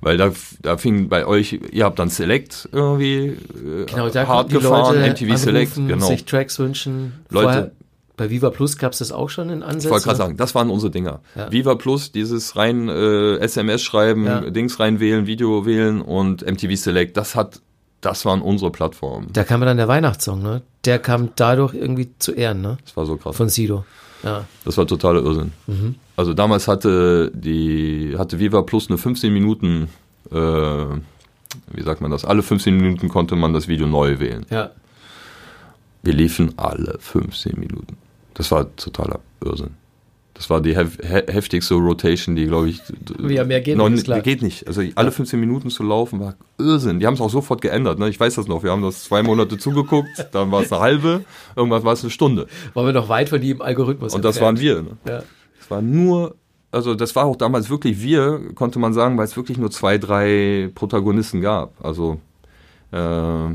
Weil da, da fing bei euch, ihr habt dann Select irgendwie äh, genau, da hart gefahren, Leute MTV Select, genau. sich Tracks wünschen. Leute, Vorher, bei Viva Plus gab es das auch schon in Ansätzen? Ich wollte gerade sagen, das waren unsere Dinger. Ja. Viva Plus, dieses rein äh, SMS schreiben, ja. Dings reinwählen, Video wählen und MTV Select, das hat, das waren unsere Plattformen. Da kam dann der Weihnachtssong, ne? Der kam dadurch irgendwie zu Ehren, ne? Das war so krass. Von Sido. Ja. Das war totaler Irrsinn. Mhm. Also damals hatte die hatte Viva Plus eine 15 Minuten, äh, wie sagt man das? Alle 15 Minuten konnte man das Video neu wählen. Ja. Wir liefen alle 15 Minuten. Das war totaler Irrsinn. Das war die hef heftigste Rotation, die, glaube ich. Ja, mehr geht nicht. Klar. Geht nicht. Also alle 15 Minuten zu laufen war Irrsinn. Die haben es auch sofort geändert. Ne? Ich weiß das noch. Wir haben das zwei Monate zugeguckt, <laughs> dann war es eine halbe, irgendwas war es eine Stunde. Waren wir noch weit von die im Algorithmus. Und das waren wir. Ne? Ja. Das war nur, also das war auch damals wirklich wir, konnte man sagen, weil es wirklich nur zwei, drei Protagonisten gab. Also äh,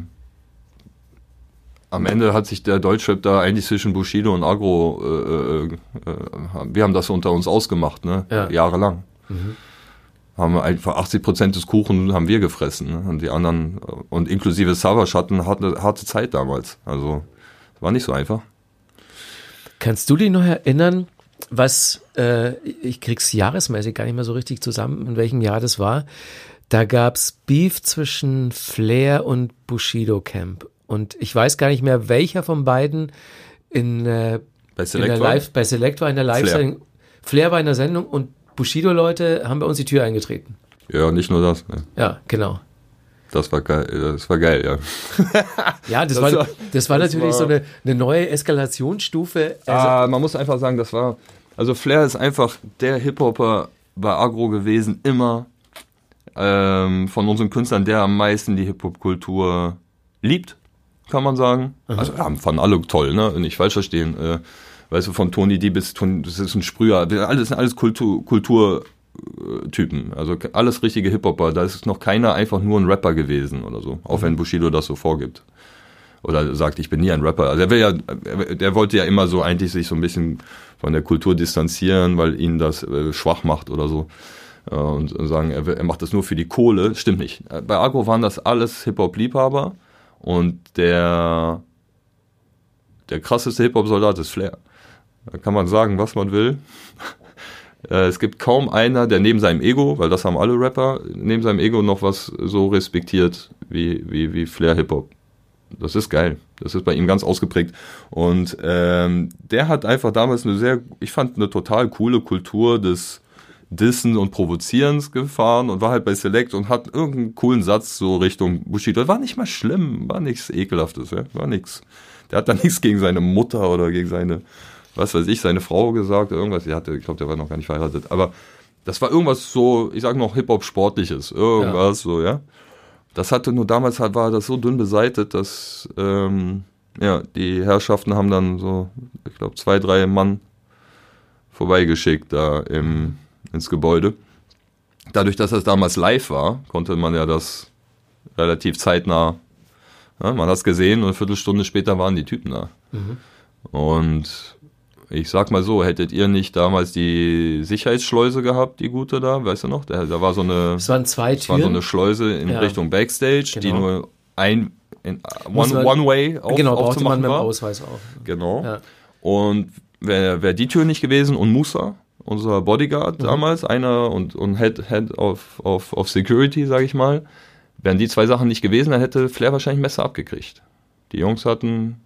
am Ende hat sich der Deutschrap da eigentlich zwischen Bushido und Agro, äh, äh, äh wir haben das unter uns ausgemacht, ne? Ja. Jahrelang. Mhm. Haben einfach 80 Prozent des Kuchen haben wir gefressen. Ne? Und die anderen, und inklusive Savage hatten harte, harte Zeit damals. Also war nicht so einfach. Kannst du dich noch erinnern, was, äh, ich krieg's jahresmäßig gar nicht mehr so richtig zusammen, in welchem Jahr das war. Da gab's Beef zwischen Flair und Bushido Camp. Und ich weiß gar nicht mehr, welcher von beiden in, äh, bei, Select in der Live, bei Select war in der Live-Sendung. Flair. Flair war in der Sendung und Bushido-Leute haben bei uns die Tür eingetreten. Ja, nicht nur das. Ne? Ja, genau. Das war geil, das war geil, ja. <laughs> ja, das, das war, das war das natürlich war, so eine, eine, neue Eskalationsstufe. Also ah, man muss einfach sagen, das war, also Flair ist einfach der Hip-Hopper bei Agro gewesen, immer ähm, von unseren Künstlern, der am meisten die Hip-Hop-Kultur liebt, kann man sagen. Aha. Also ja, fanden alle toll, ne? Nicht falsch verstehen. Äh, weißt du, von Tony D bis Tony, das ist ein Sprüher, alles sind alles Kultur, Kultur Typen. Also alles richtige Hip-Hopper. Da ist noch keiner einfach nur ein Rapper gewesen oder so. Auch wenn mhm. Bushido das so vorgibt. Oder sagt, ich bin nie ein Rapper. Also er will ja, der wollte ja immer so eigentlich sich so ein bisschen von der Kultur distanzieren, weil ihn das äh, schwach macht oder so. Äh, und sagen, er, er, macht das nur für die Kohle. Stimmt nicht. Bei Agro waren das alles Hip-Hop-Liebhaber und der, der krasseste Hip-Hop-Soldat ist Flair. Da kann man sagen, was man will. <laughs> Äh, es gibt kaum einer, der neben seinem Ego, weil das haben alle Rapper, neben seinem Ego noch was so respektiert wie, wie, wie Flair Hip-Hop. Das ist geil. Das ist bei ihm ganz ausgeprägt. Und ähm, der hat einfach damals eine sehr, ich fand eine total coole Kultur des Dissen und Provozierens gefahren und war halt bei Select und hat irgendeinen coolen Satz so Richtung Bushido. War nicht mal schlimm, war nichts Ekelhaftes, ja? war nichts. Der hat da <laughs> nichts gegen seine Mutter oder gegen seine was weiß ich, seine Frau gesagt, irgendwas. Sie hatte, ich glaube, der war noch gar nicht verheiratet. Aber das war irgendwas so, ich sage noch Hip-Hop-Sportliches, irgendwas ja. so, ja. Das hatte nur damals halt, war das so dünn beseitet, dass ähm, ja, die Herrschaften haben dann so, ich glaube, zwei, drei Mann vorbeigeschickt da im, ins Gebäude. Dadurch, dass das damals live war, konnte man ja das relativ zeitnah, ja, man hat es gesehen und eine Viertelstunde später waren die Typen da. Mhm. Und ich sag mal so, hättet ihr nicht damals die Sicherheitsschleuse gehabt, die gute da, weißt du noch? Da, da war so eine, es waren zwei Türen. war so eine Schleuse in ja. Richtung Backstage, genau. die nur ein in, one, man, one way auf, Genau, brauchte man mit dem Ausweis auch. Genau. Ja. Und wäre wär die Tür nicht gewesen und Musa, unser Bodyguard mhm. damals, einer und, und Head, Head of, of, of Security, sag ich mal, wären die zwei Sachen nicht gewesen, dann hätte Flair wahrscheinlich Messer abgekriegt. Die Jungs hatten,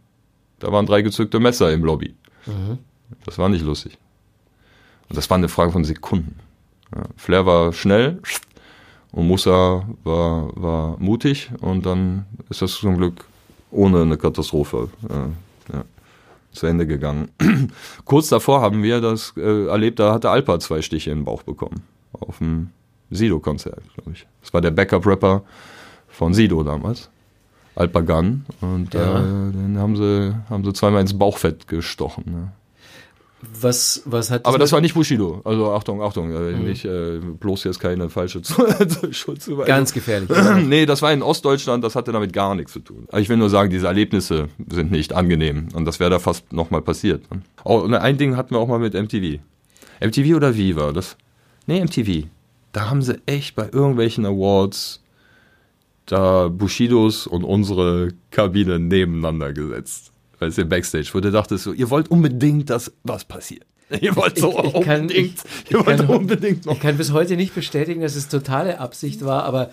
da waren drei gezückte Messer im Lobby. Mhm. Das war nicht lustig. Und das war eine Frage von Sekunden. Ja, Flair war schnell und Musa war, war mutig und dann ist das zum Glück ohne eine Katastrophe äh, zu Ende gegangen. <clears throat> Kurz davor haben wir das äh, erlebt, da hatte Alpa zwei Stiche in den Bauch bekommen. Auf dem Sido-Konzert, glaube ich. Das war der Backup-Rapper von Sido damals. Alpagan. Und ja. äh, den haben sie, haben sie zweimal ins Bauchfett gestochen. Ne? Was, was hat das Aber das war nicht Bushido. Also Achtung, Achtung, äh, mhm. nicht äh, bloß jetzt keine falsche <laughs> Schuldzuweisung. Ganz gefährlich. <clears throat> nee, das war in Ostdeutschland, das hatte damit gar nichts zu tun. Aber ich will nur sagen, diese Erlebnisse sind nicht angenehm und das wäre da fast nochmal passiert. Oh, und ein Ding hatten wir auch mal mit MTV. MTV oder Viva? Das, nee, MTV. Da haben sie echt bei irgendwelchen Awards da Bushidos und unsere Kabine nebeneinander gesetzt weißt du, Backstage, wo du dachtest so, ihr wollt unbedingt, dass was passiert. <laughs> Ihr wollt so ich, ich kann, unbedingt, ich, ihr wollt kann, unbedingt noch. Ich kann bis heute nicht bestätigen, dass es totale Absicht war, aber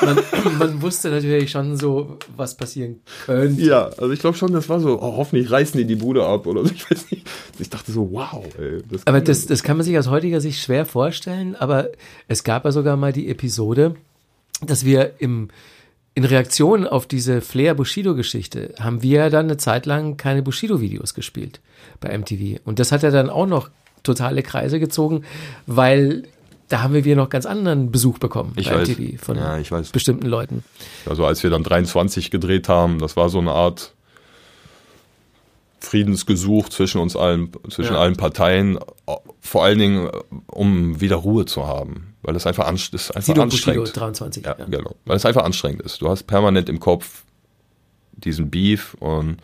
man, <laughs> man wusste natürlich schon so, was passieren könnte. Ja, also ich glaube schon, das war so, oh, hoffentlich reißen die die Bude ab oder so, ich weiß nicht. Ich dachte so, wow. Ey, das aber das, das kann man sich aus heutiger Sicht schwer vorstellen, aber es gab ja sogar mal die Episode, dass wir im in Reaktion auf diese Flair-Bushido-Geschichte haben wir dann eine Zeit lang keine Bushido-Videos gespielt bei MTV. Und das hat ja dann auch noch totale Kreise gezogen, weil da haben wir noch ganz anderen Besuch bekommen ich bei weiß. MTV von ja, bestimmten Leuten. Also als wir dann 23 gedreht haben, das war so eine Art Friedensgesuch zwischen uns allen, zwischen ja. allen Parteien, vor allen Dingen, um wieder Ruhe zu haben. Weil es einfach, anst ist einfach Sido anstrengend. Bushido 23, ja, ja, genau. Weil es einfach anstrengend ist. Du hast permanent im Kopf diesen Beef und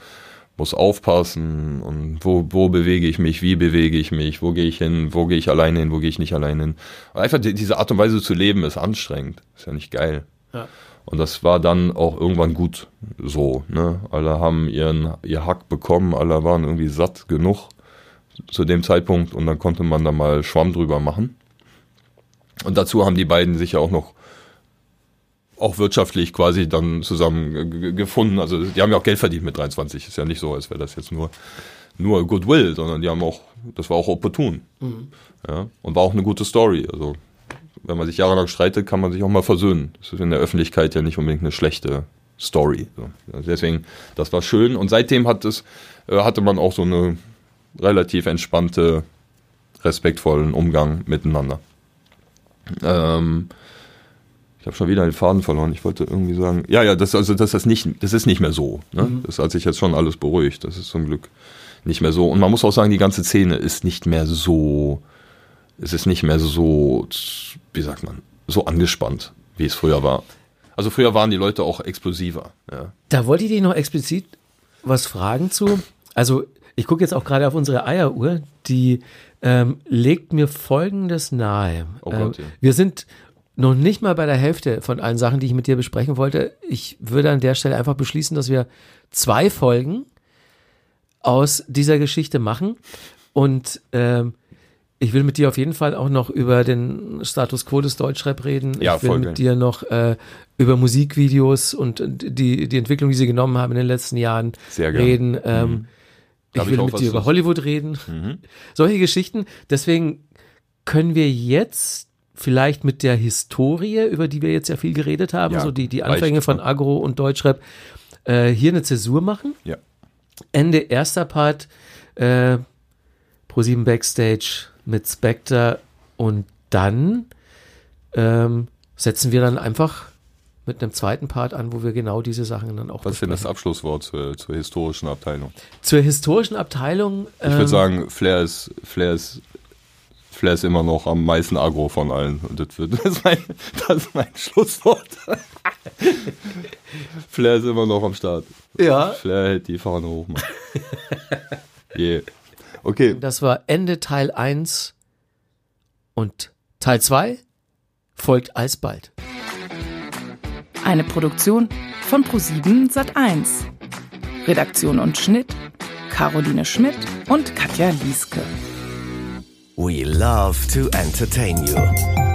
muss aufpassen und wo, wo bewege ich mich, wie bewege ich mich, wo gehe ich hin, wo gehe ich alleine hin, wo gehe ich nicht alleine hin. Einfach die, diese Art und Weise zu leben ist anstrengend, ist ja nicht geil. Ja. Und das war dann auch irgendwann gut so. Ne? Alle haben ihren ihr Hack bekommen, alle waren irgendwie satt genug zu dem Zeitpunkt und dann konnte man da mal Schwamm drüber machen. Und dazu haben die beiden sich ja auch noch auch wirtschaftlich quasi dann zusammen gefunden. Also die haben ja auch Geld verdient mit 23. Ist ja nicht so, als wäre das jetzt nur nur Goodwill, sondern die haben auch, das war auch opportun. Mhm. Ja, und war auch eine gute Story. Also wenn man sich jahrelang streitet, kann man sich auch mal versöhnen. Das ist in der Öffentlichkeit ja nicht unbedingt eine schlechte Story. Also deswegen, das war schön. Und seitdem hat es, äh, hatte man auch so eine relativ entspannte, respektvollen Umgang miteinander. Ähm, ich habe schon wieder den Faden verloren. Ich wollte irgendwie sagen, ja, ja, das also das ist nicht, das ist nicht mehr so. Ne? Mhm. Das hat sich jetzt schon alles beruhigt. Das ist zum Glück nicht mehr so. Und man muss auch sagen, die ganze Szene ist nicht mehr so, es ist nicht mehr so, wie sagt man, so angespannt, wie es früher war. Also früher waren die Leute auch explosiver. Ja. Da wollte ich dich noch explizit was fragen zu. Also ich gucke jetzt auch gerade auf unsere Eieruhr, die ähm, legt mir Folgendes nahe. Oh Gott, ähm, ja. Wir sind noch nicht mal bei der Hälfte von allen Sachen, die ich mit dir besprechen wollte. Ich würde an der Stelle einfach beschließen, dass wir zwei Folgen aus dieser Geschichte machen. Und ähm, ich will mit dir auf jeden Fall auch noch über den Status quo des Deutschrap reden. Ja, ich will mit dir noch äh, über Musikvideos und die, die Entwicklung, die sie genommen haben in den letzten Jahren reden. Ähm, mhm. Ich will ich mit dir über Hollywood reden. Mhm. Solche Geschichten. Deswegen können wir jetzt vielleicht mit der Historie, über die wir jetzt ja viel geredet haben, ja, so die, die Anfänge von Agro und Deutschrap, äh, hier eine Zäsur machen. Ja. Ende erster Part, äh, Pro7 Backstage mit Spectre und dann ähm, setzen wir dann einfach mit einem zweiten Part an, wo wir genau diese Sachen dann auch. Was ist denn das Abschlusswort zur, zur, historischen Abteilung? Zur historischen Abteilung. Ich würde ähm, sagen, Flair ist, Flair ist Flair ist immer noch am meisten Agro von allen. Und das, wird, <laughs> das, ist, mein, das ist mein Schlusswort. <laughs> Flair ist immer noch am Start. Ja. Flair hält die Fahne hoch, Mann. <laughs> yeah. Okay. Das war Ende Teil 1 und Teil 2 folgt alsbald. Eine Produktion von Pro7 Sat1. Redaktion und Schnitt Caroline Schmidt und Katja Lieske. We love to entertain you.